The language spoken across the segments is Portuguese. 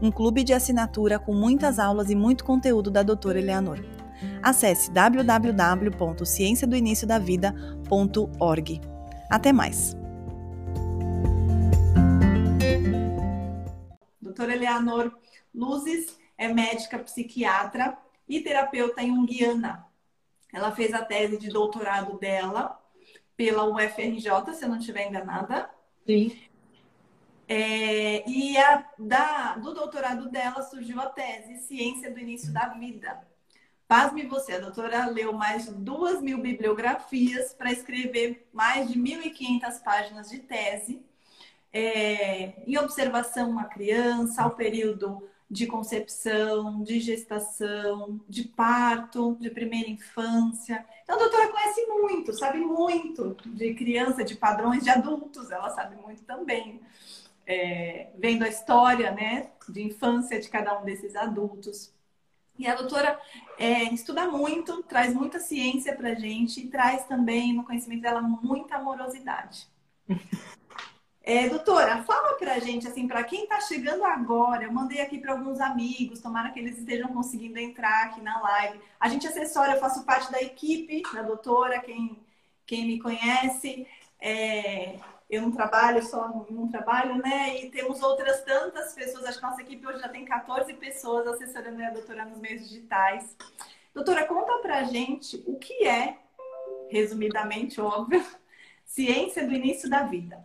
um clube de assinatura com muitas aulas e muito conteúdo da doutora Eleanor. Acesse www.cienciadoiniciodavida.org. Até mais! Doutora Eleanor Luzes é médica psiquiatra e terapeuta em Guiana. Ela fez a tese de doutorado dela pela UFRJ, se eu não estiver enganada. Sim. É, e a, da, do doutorado dela surgiu a tese Ciência do Início da Vida. Pasme você, a doutora leu mais de duas mil bibliografias para escrever mais de 1.500 páginas de tese é, em observação uma criança, ao período de concepção, de gestação, de parto, de primeira infância. Então, a doutora conhece muito, sabe muito de criança, de padrões de adultos, ela sabe muito também é, vendo a história né, de infância de cada um desses adultos. E a doutora é, estuda muito, traz muita ciência para a gente e traz também no conhecimento dela muita amorosidade. É, doutora, fala para a gente, assim, para quem está chegando agora, eu mandei aqui para alguns amigos, tomara que eles estejam conseguindo entrar aqui na live. A gente assessora, eu faço parte da equipe da doutora, quem, quem me conhece. É, eu não trabalho só num trabalho, né? E temos outras tantas pessoas, acho que nossa equipe hoje já tem 14 pessoas assessorando a doutora nos meios digitais. Doutora, conta pra gente o que é, resumidamente, óbvio, ciência do início da vida.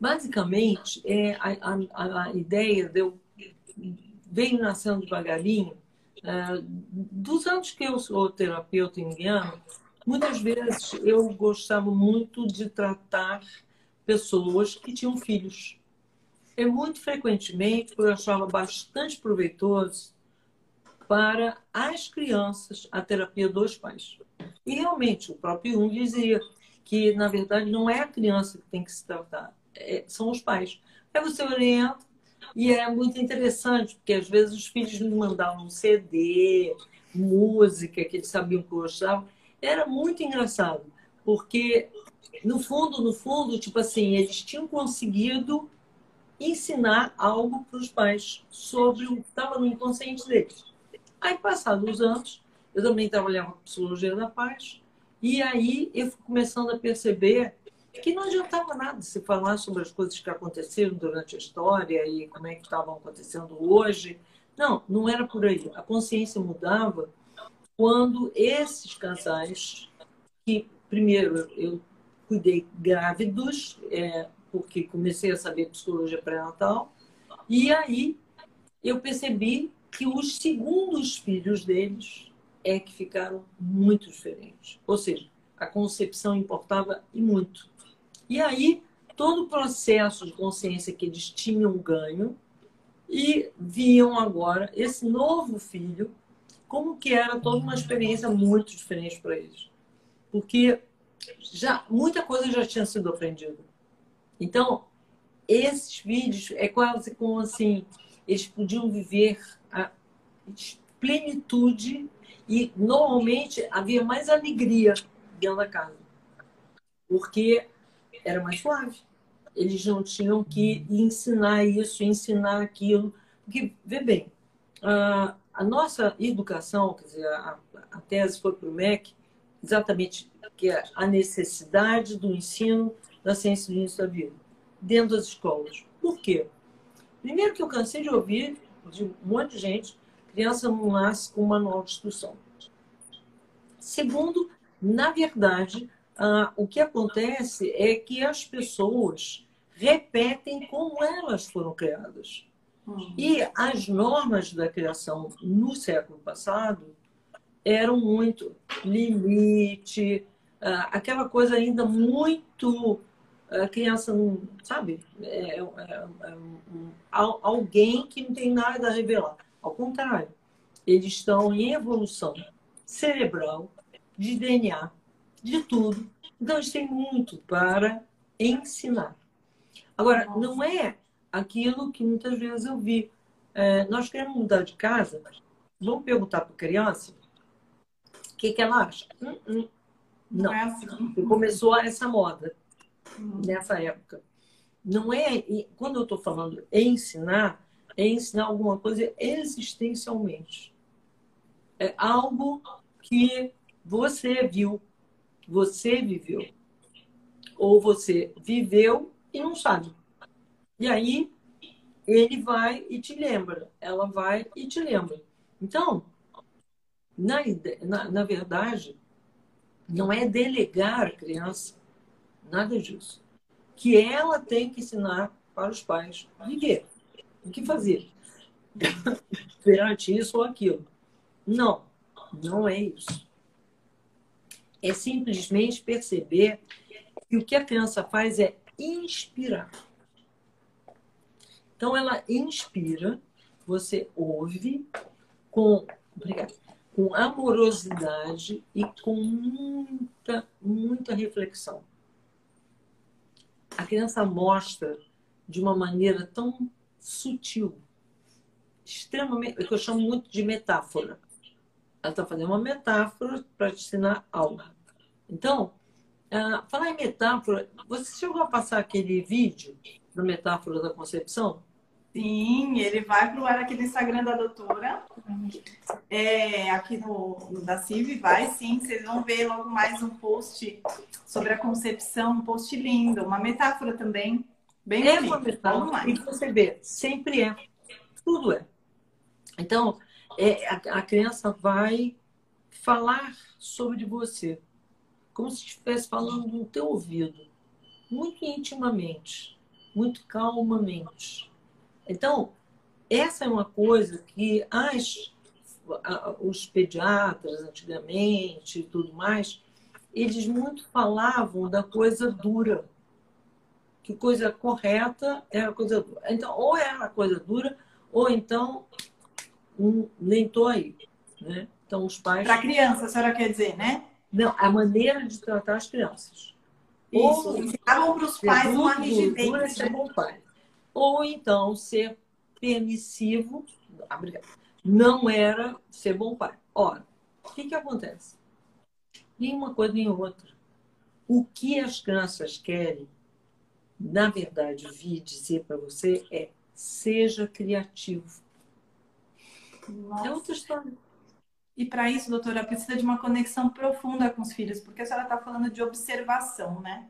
Basicamente, é, a, a, a ideia de eu venho nascendo devagarinho, uh, dos anos que eu sou terapeuta indiano, Muitas vezes eu gostava muito de tratar pessoas que tinham filhos. E muito frequentemente eu achava bastante proveitoso para as crianças a terapia dos pais. E realmente o próprio Jung dizia que na verdade não é a criança que tem que se tratar, é, são os pais. Aí você orienta e é muito interessante, porque às vezes os filhos me mandavam um CD, música que eles sabiam que eu gostava era muito engraçado, porque no fundo, no fundo, tipo assim, eles tinham conseguido ensinar algo para os pais sobre o que estava no inconsciente deles. Aí, passados os anos, eu também trabalhava com psicologia da paz, e aí eu fui começando a perceber que não adiantava nada se falar sobre as coisas que aconteceram durante a história e como é que estavam acontecendo hoje. Não, não era por aí. A consciência mudava quando esses casais, que primeiro eu cuidei grávidos, é, porque comecei a saber psicologia pré-natal, e aí eu percebi que os segundos filhos deles é que ficaram muito diferentes. Ou seja, a concepção importava e muito. E aí, todo o processo de consciência que eles tinham ganho e viam agora esse novo filho como que era toda uma experiência muito diferente para eles. Porque já muita coisa já tinha sido aprendida. Então, esses vídeos é quase como assim, eles podiam viver a plenitude e normalmente havia mais alegria dentro da casa. Porque era mais suave. Eles não tinham que ensinar isso, ensinar aquilo. Porque, vê bem, uh, a nossa educação, quer dizer, a, a tese foi para o MEC, exatamente que é a necessidade do ensino da ciência do início da vida dentro das escolas. Por quê? Primeiro que eu cansei de ouvir de um monte de gente, criança não nasce com manual de instrução. Segundo, na verdade, ah, o que acontece é que as pessoas repetem como elas foram criadas. Uhum. E as normas da criação no século passado eram muito limite, ah, aquela coisa ainda muito a criança não, sabe, é, é, é um, alguém que não tem nada a revelar. Ao contrário, eles estão em evolução cerebral, de DNA, de tudo. Então, eles têm muito para ensinar. Agora, não é aquilo que muitas vezes eu vi. É, nós queremos mudar de casa, vamos perguntar para a criança o que, que ela acha. Hum, hum. Não, é assim. começou essa moda uhum. nessa época. Não é, quando eu estou falando ensinar, é ensinar alguma coisa existencialmente. É algo que você viu, você viveu. Ou você viveu e não sabe. E aí ele vai e te lembra, ela vai e te lembra. Então, na, na, na verdade, não é delegar a criança, nada disso. Que ela tem que ensinar para os pais viver, o que fazer perante isso ou aquilo. Não, não é isso. É simplesmente perceber que o que a criança faz é inspirar. Então, ela inspira, você ouve com, obrigada, com amorosidade e com muita, muita reflexão. A criança mostra de uma maneira tão sutil, extremamente, que eu chamo muito de metáfora. Ela está fazendo uma metáfora para te ensinar algo. Então, uh, falar em metáfora, você chegou a passar aquele vídeo da metáfora da concepção? Sim, ele vai para o ar aqui no Instagram da doutora. É, aqui no, no da CIV, vai sim. Vocês vão ver logo mais um post sobre a concepção, um post lindo, uma metáfora também. Bem é uma metáfora. E você vê, sempre é. Tudo é. Então, é, a, a criança vai falar sobre você, como se estivesse falando no teu ouvido, muito intimamente, muito calmamente. Então, essa é uma coisa que as, os pediatras antigamente e tudo mais, eles muito falavam da coisa dura. Que coisa correta era coisa dura. Então, ou era coisa dura, ou então um, nem tô aí. Né? Então, os pais. Para criança, a senhora quer dizer, né? Não, a maneira de tratar as crianças. Isso, ou ensinavam para os pais uma rigidez. Né? Ser bom pai ou então ser permissivo, não era ser bom pai. Ora, o que, que acontece? Nem uma coisa nem outra. O que as crianças querem, na verdade, vi dizer para você é seja criativo. Nossa. É outra história. E para isso, doutora, precisa de uma conexão profunda com os filhos, porque a senhora está falando de observação, né?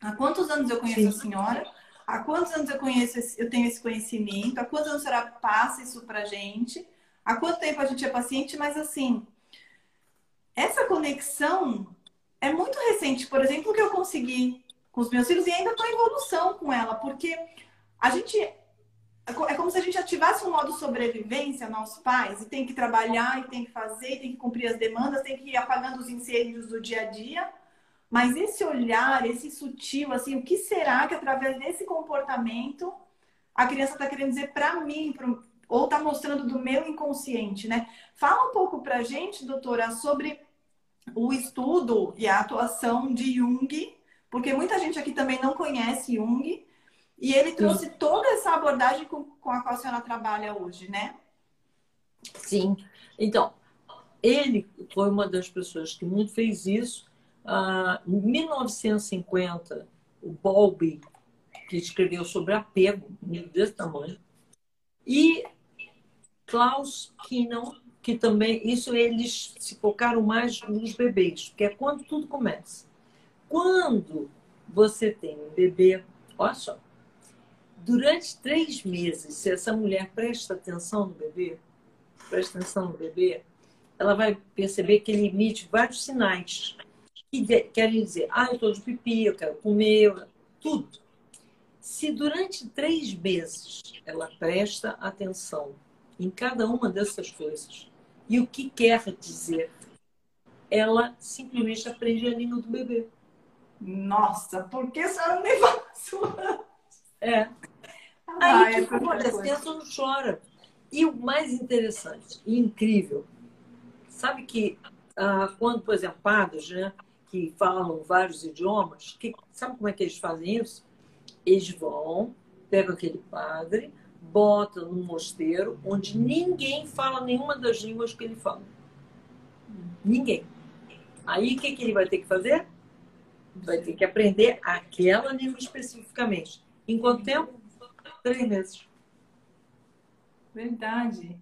Há quantos anos eu conheço Sim. a senhora? Há quantos anos eu conheço, esse, eu tenho esse conhecimento? Há quantos anos senhora passa isso pra gente? Há quanto tempo a gente é paciente? Mas assim, essa conexão é muito recente. Por exemplo, que eu consegui com os meus filhos e ainda estou em evolução com ela, porque a gente é como se a gente ativasse um modo sobrevivência, nossos pais, e tem que trabalhar, e tem que fazer, e tem que cumprir as demandas, tem que ir apagando os incêndios do dia a dia. Mas esse olhar, esse sutil, assim, o que será que através desse comportamento a criança está querendo dizer para mim, pro, ou está mostrando do meu inconsciente, né? Fala um pouco para a gente, doutora, sobre o estudo e a atuação de Jung, porque muita gente aqui também não conhece Jung, e ele trouxe Sim. toda essa abordagem com, com a qual a senhora trabalha hoje, né? Sim. Então, ele foi uma das pessoas que muito fez isso ah, em 1950, o Bowlby, que escreveu sobre apego, desse tamanho, e Klaus Kinnon, que também, isso eles se focaram mais nos bebês, porque é quando tudo começa. Quando você tem um bebê, olha só, durante três meses, se essa mulher presta atenção no bebê, presta atenção no bebê, ela vai perceber que ele emite vários sinais que querem dizer, ah, eu estou de pipi, eu quero comer, tudo. Se durante três meses ela presta atenção em cada uma dessas coisas e o que quer dizer, ela simplesmente aprende a língua do bebê. Nossa, por que a senhora não me passou? É. Ah, Aí, é tipo, olha, a criança não chora. E o mais interessante e incrível, sabe que ah, quando, por exemplo, padres, né, que falam vários idiomas, que, sabe como é que eles fazem isso? Eles vão, pegam aquele padre, botam num mosteiro onde ninguém fala nenhuma das línguas que ele fala. Ninguém. Aí o que, que ele vai ter que fazer? Vai ter que aprender aquela língua especificamente. Em quanto tempo? Três meses. Verdade.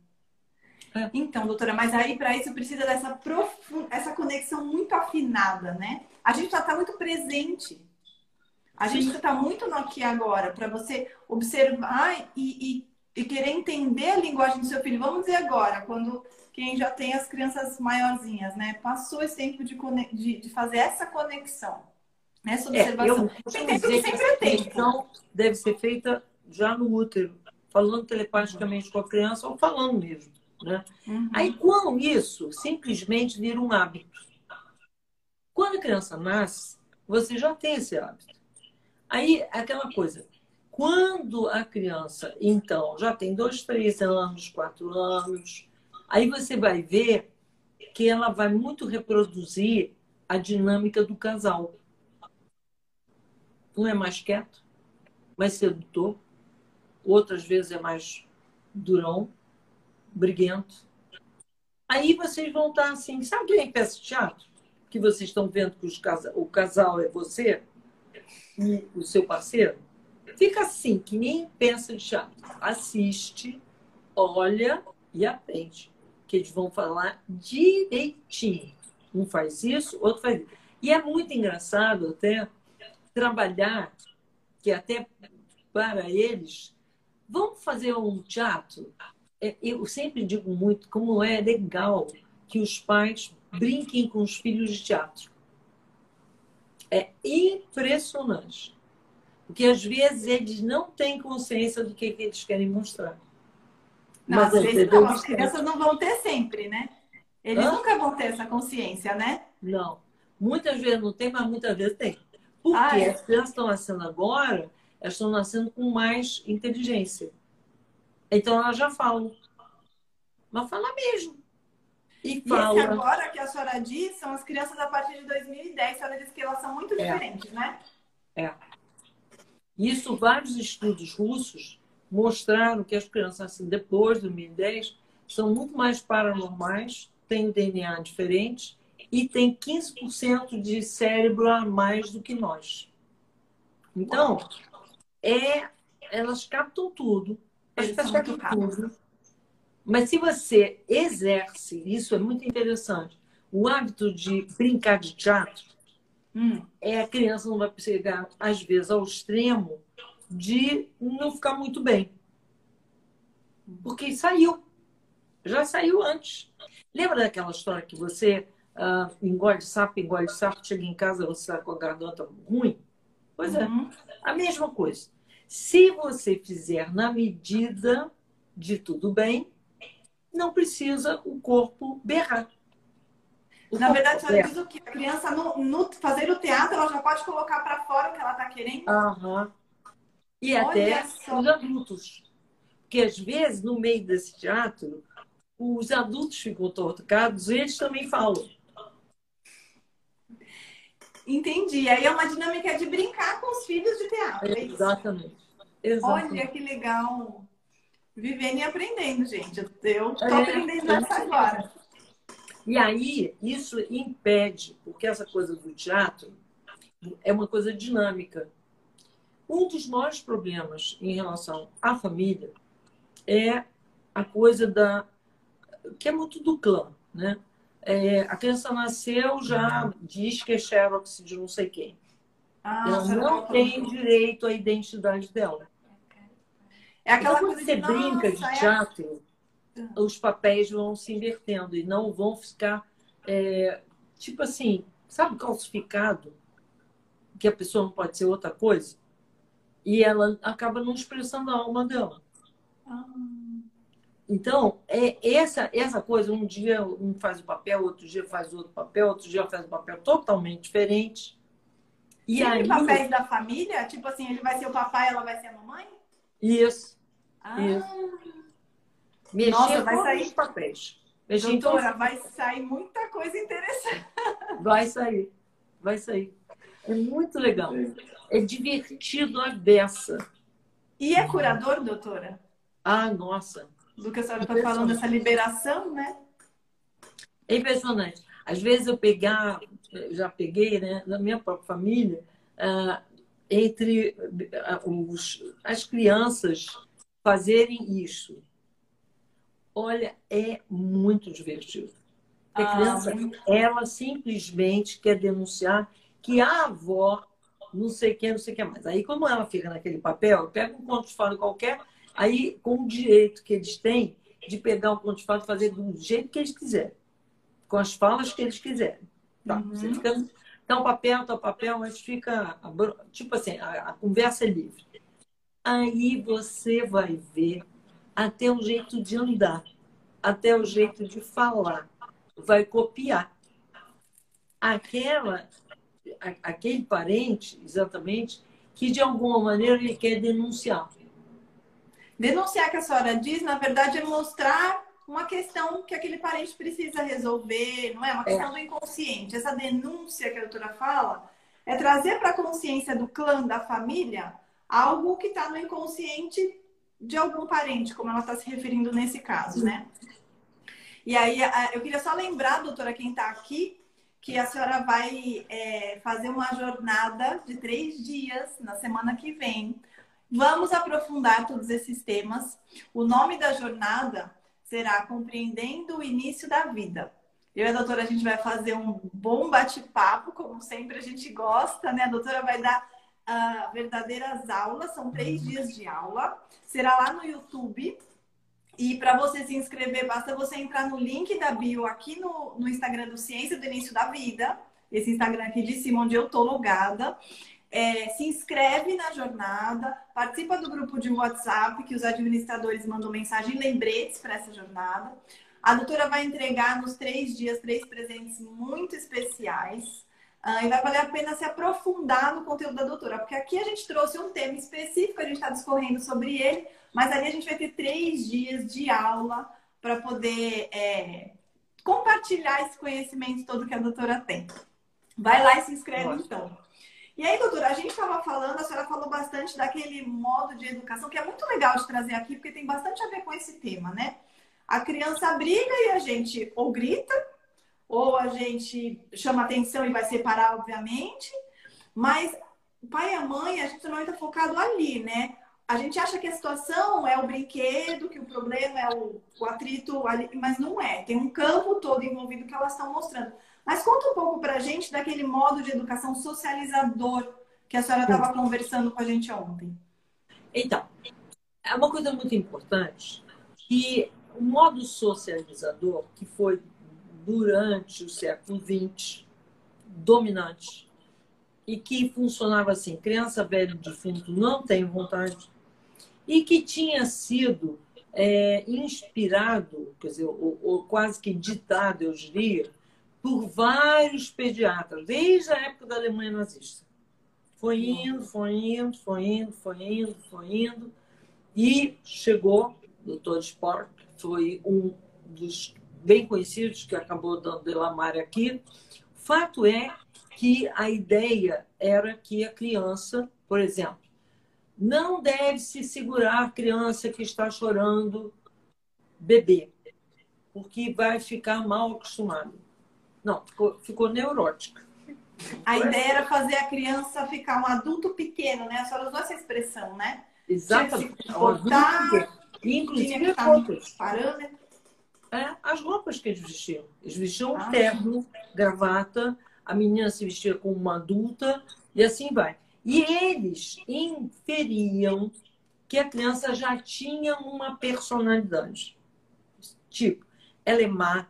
É. Então, doutora, mas aí para isso precisa dessa profun... essa conexão muito afinada, né? A gente já está muito presente. A gente está muito no aqui agora, para você observar e, e, e querer entender a linguagem do seu filho. Vamos dizer agora, quando quem já tem as crianças maiorzinhas, né? Passou esse tempo de, de, de fazer essa conexão, essa É, observação. eu Tem tempo que sempre é tempo. conexão deve ser feita já no útero, falando telepaticamente com a criança ou falando mesmo. Né? Uhum. Aí, com isso, simplesmente vira um hábito. Quando a criança nasce, você já tem esse hábito. Aí, aquela coisa, quando a criança, então, já tem dois, três anos, quatro anos, aí você vai ver que ela vai muito reproduzir a dinâmica do casal. Um é mais quieto, mais sedutor, outras vezes é mais durão, briguento. Aí vocês vão estar assim, sabe quem é peça de teatro? Que vocês estão vendo que casa- o casal é você e o seu parceiro? Fica assim, que nem peça de teatro. Assiste, olha e aprende. Que eles vão falar direitinho. Um faz isso, outro faz isso. E é muito engraçado até trabalhar, que até para eles, vamos fazer um teatro? É, Eu sempre digo muito como é legal que os pais brinquem com os filhos de teatro. É impressionante. Porque às vezes eles não têm consciência do que, que eles querem mostrar. Não, às Mas vezes entendeu? não, as crianças não vão ter sempre, né? Eles Hã? nunca vão ter essa consciência, né? Não. Muitas vezes não tem, mas muitas vezes tem. Porque Ah, é? as crianças estão nascendo agora, elas estão nascendo com mais inteligência. Então elas já falam. Mas fala mesmo. E E esse fala. agora que a senhora diz são as crianças a partir de 2010. A senhora disse que elas são muito É. diferentes, né? Isso, vários estudos russos mostraram que as crianças assim, depois de 2010 são muito mais paranormais, têm DNA diferente e têm 15% de cérebro a mais do que nós. Então, é, elas captam tudo, São muito tudo. Mas se você exerce, isso é muito interessante, o hábito de brincar de teatro, Hum. é a criança não vai chegar, às vezes, ao extremo de não ficar muito bem. Porque saiu. Já saiu antes. Lembra daquela história que você ah, engole sapo, engole sapo, chega em casa, você está com a garganta ruim? Pois é, Uhum. a mesma coisa. Se você fizer na medida de tudo bem, não precisa o corpo berrar. O Na corpo verdade, a senhora berra. diz o que a criança, no, no fazer o teatro, ela já pode colocar para fora o que ela está querendo. Aham. E Olha até só. os adultos. Porque, às vezes, no meio desse teatro, os adultos ficam tocados e eles também falam. Entendi. Aí é uma dinâmica de brincar com os filhos de teatro. É. Exatamente. Exatamente. Olha que legal. Vivendo e aprendendo, gente. Eu tô É, aprendendo é essa agora. E aí, isso impede, porque essa coisa do teatro é uma coisa dinâmica. Um dos maiores problemas em relação à família é a coisa da. que é muito do clã, né? É, a criança nasceu, já diz que é Xerox de não sei quem. Ah, Ela não tem direito à identidade dela. É aquela Então, quando coisa você de brinca de "Nossa, é teatro, os papéis vão se invertendo e não vão ficar, é, tipo assim, sabe, calcificado, que a pessoa não pode ser outra coisa, e ela acaba não expressando a alma dela. Ah. Então, é essa, essa coisa, um dia um faz o papel, outro dia faz outro papel, outro dia faz um papel totalmente diferente. E Sempre aí... papéis da família? Tipo assim, ele vai ser o papai, ela vai ser a mamãe? Isso. Ah. Isso. Nossa, vai sair os papéis. Mexer Doutora, vai sair muita coisa interessante. Vai sair. Vai sair. É muito legal. É divertido a beça. E é curador, doutora? Ah, nossa. Do que a senhora está falando, dessa liberação, né? É impressionante. Às vezes eu pegar, já peguei, né, na minha própria família, uh, entre uh, os, as crianças fazerem isso. Olha, é muito divertido. A ah, criança, ela simplesmente quer denunciar que a avó não sei o que, não sei o que mais. Aí, como ela fica naquele papel, pega um conto de fada qualquer, aí com o direito que eles têm de pegar um conto de fada e fazer do jeito que eles quiserem, com as falas que eles quiserem. Tá? Uhum. Você fica. Tá um papel, tá um papel, mas fica. Tipo assim, a, a conversa é livre. Aí você vai ver até o jeito de andar, até o jeito de falar. Vai copiar. Aquela aquele parente, exatamente, que de alguma maneira ele quer denunciar. Denunciar que a senhora diz, na verdade, é mostrar uma questão que aquele parente precisa resolver, não é? Uma questão é. do inconsciente. Essa denúncia que a doutora fala é trazer para a consciência do clã, da família, algo que está no inconsciente de algum parente, como ela está se referindo nesse caso, né? E aí, eu queria só lembrar, doutora, quem está aqui, que a senhora vai é, fazer uma jornada de três dias na semana que vem. Vamos aprofundar todos esses temas. O nome da jornada será Compreendendo o Início da Vida. Eu e a doutora, a gente vai fazer um bom bate-papo, como sempre a gente gosta, né? A doutora vai dar uh, verdadeiras aulas, são três dias de aula. Será lá no YouTube. E para você se inscrever, basta você entrar no link da bio aqui no, no Instagram do Ciência do Início da Vida, esse Instagram aqui de cima, onde eu tô logada. É, se inscreve na jornada, participa do grupo de WhatsApp, que os administradores mandam mensagem lembretes para essa jornada. A doutora vai entregar nos três dias três presentes muito especiais. Uh, e vai valer a pena se aprofundar no conteúdo da doutora, porque aqui a gente trouxe um tema específico, a gente está discorrendo sobre ele, mas ali a gente vai ter três dias de aula para poder é, compartilhar esse conhecimento todo que a doutora tem. Vai lá e se inscreve então. E aí, doutora, a gente estava falando, a senhora falou bastante daquele modo de educação, que é muito legal de trazer aqui, porque tem bastante a ver com esse tema, né? A criança briga e a gente ou grita, ou a gente chama atenção e vai separar, obviamente, mas o pai e a mãe, a gente não está focado ali, né? a gente acha que a situação é o brinquedo, que o problema é o, o atrito ali, mas não é. Tem um campo todo envolvido que elas estão mostrando. Mas conta um pouco para a gente daquele modo de educação socializador que a senhora estava conversando com a gente ontem. Então, é uma coisa muito importante que o modo socializador, que foi durante o século XX dominante, e que funcionava assim: criança, velho, defunto não tem vontade, e que tinha sido é, inspirado, quer dizer, ou, ou, quase que ditado, eu diria, por vários pediatras, desde a época da Alemanha nazista. Foi indo, foi indo, foi indo, foi indo, foi indo, e chegou, o Dr. Sport, foi um dos bem conhecidos que acabou dando Delamare aqui. Fato é que a ideia era que a criança, por exemplo, não deve se segurar a criança que está chorando bebê, porque vai ficar mal acostumado. Não, ficou, ficou neurótica. A ideia era fazer a criança ficar um adulto pequeno, né? A senhora usou essa expressão, né? Exatamente. Botar, inclusive roupas. Parâmetro. É, as roupas que eles vestiam. Eles vestiam ah, terno, gravata, a menina se vestia como uma adulta e assim vai. E eles inferiam que a criança já tinha uma personalidade. Tipo, ela é má,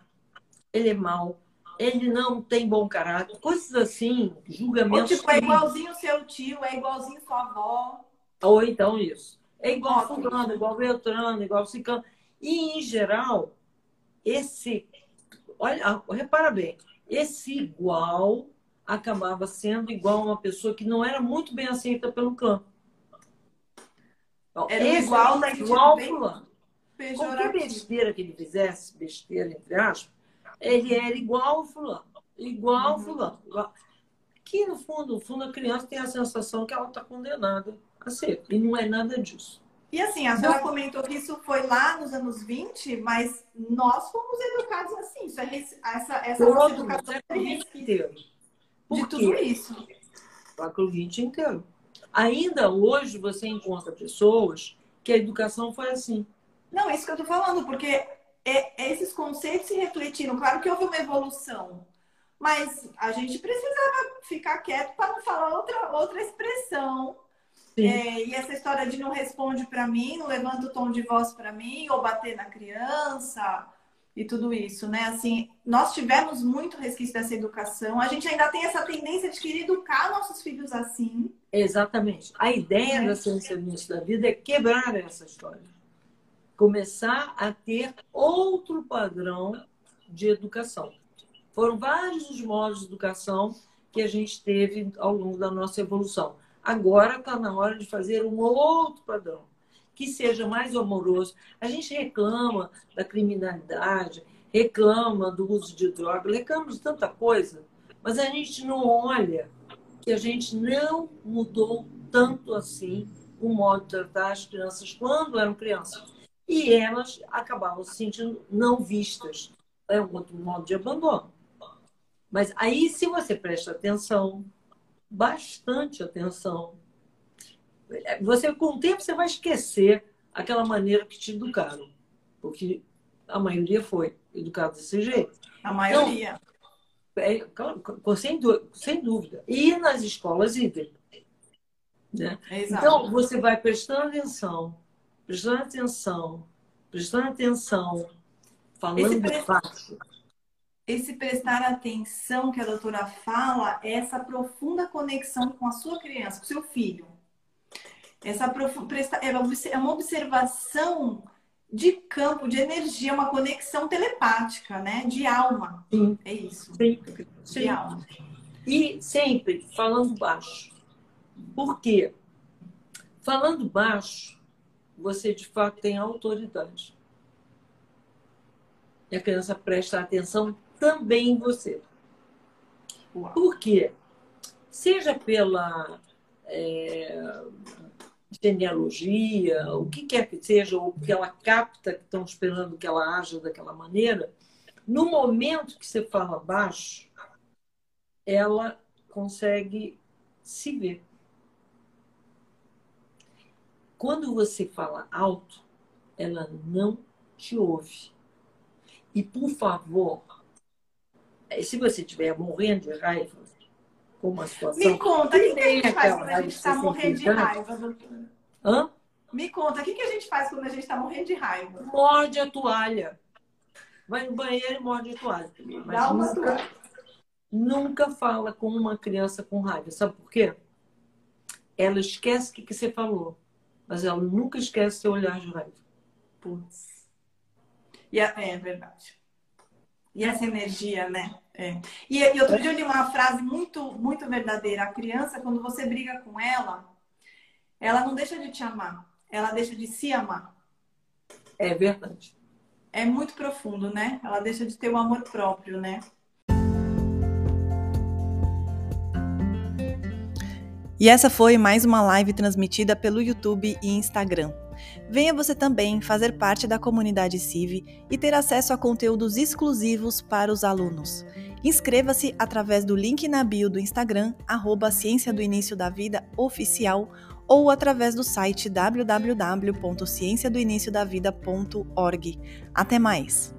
ele é mau, ele não tem bom caráter, coisas assim, julgamentos. Ou tipo, é igualzinho seu tio, é igualzinho sua avó. Ou então isso. É igual fulano, igual Beltrano, igual Cicano. E, em geral, esse... Olha, repara bem. Esse igual acabava sendo igual a uma pessoa que não era muito bem aceita pelo clã. Então, era igual, mas igual fulano. Qualquer besteira que ele fizesse, besteira entre aspas, ele era igual ao fulano. Igual uhum. fulano. Igual. Que no fundo, no fundo, a criança tem a sensação que ela está condenada a ser. E não é nada disso. E assim, a senhora comentou que isso foi lá nos anos 20, mas nós fomos educados assim. Isso é, essa essa nossa educação é inteiro. de tudo isso. O século XX inteiro. Ainda hoje você encontra pessoas que a educação foi assim. Não, é isso que eu estou falando, porque é, esses conceitos se refletiram. Claro que houve uma evolução, mas a gente precisava ficar quieto para não falar outra, outra expressão é, e essa história de não responde para mim, não levanta o tom de voz para mim, ou bater na criança e tudo isso, né? Assim, nós tivemos muito resquício dessa educação. A gente ainda tem essa tendência de querer educar nossos filhos assim. Exatamente. A ideia é. da ciência da vida é quebrar essa história. Começar a ter outro padrão de educação. Foram vários os modos de educação que a gente teve ao longo da nossa evolução. Agora está na hora de fazer um outro padrão, que seja mais amoroso. A gente reclama da criminalidade, reclama do uso de droga, reclama de tanta coisa, mas a gente não olha que a gente não mudou tanto assim o modo de tratar as crianças quando eram crianças. E elas acabavam se sentindo não vistas. É um outro modo de abandono. Mas aí, se você presta atenção, bastante atenção. Você, com o tempo, você vai esquecer aquela maneira que te educaram. Porque a maioria foi educada desse jeito. A maioria. Então, é, sem, sem dúvida. E nas escolas idem. Né? então, você vai prestando atenção, prestando atenção, prestando atenção, falando Esse baixo esse prestar atenção que a doutora fala é essa profunda conexão com a sua criança, com o seu filho. Essa é, é uma observação de campo, de energia, uma conexão telepática, né? De alma. Sim. É isso. Sim. De Sim. alma. E sempre falando baixo. Por quê? Falando baixo, você de fato tem autoridade. E a criança presta atenção também em você. Por quê? Seja pela é, genealogia, o que quer que seja, ou porque ela capta que estão esperando que ela haja daquela maneira, no momento que você fala baixo, ela consegue se ver. Quando você fala alto, ela não te ouve. E, por favor, se você estiver morrendo de raiva com uma situação. Me conta, o que, que a gente faz quando a gente está morrendo de raiva, doutora? Hã? Me conta, o que, que a gente faz quando a gente está morrendo de raiva? Morde a toalha. Vai no banheiro e morde a toalha. Mas Dá uma nunca, toalha. nunca fala com uma criança com raiva. Sabe por quê? Ela esquece o que, que você falou, mas ela nunca esquece seu olhar de raiva. Putz. E é, é verdade. E essa energia, né? É. E, e, outro dia eu li uma frase muito, muito verdadeira. A criança, quando você briga com ela, ela não deixa de te amar, ela deixa de se amar. É verdade. É muito profundo, né? Ela deixa de ter o amor próprio, né? E essa foi mais uma live transmitida pelo YouTube e Instagram. Venha você também fazer parte da comunidade CIV e ter acesso a conteúdos exclusivos para os alunos. Inscreva-se através do link na bio do Instagram, arroba Ciência do Início da Vida Oficial, ou através do site www.cienciadoiniciodavida.org. Até mais!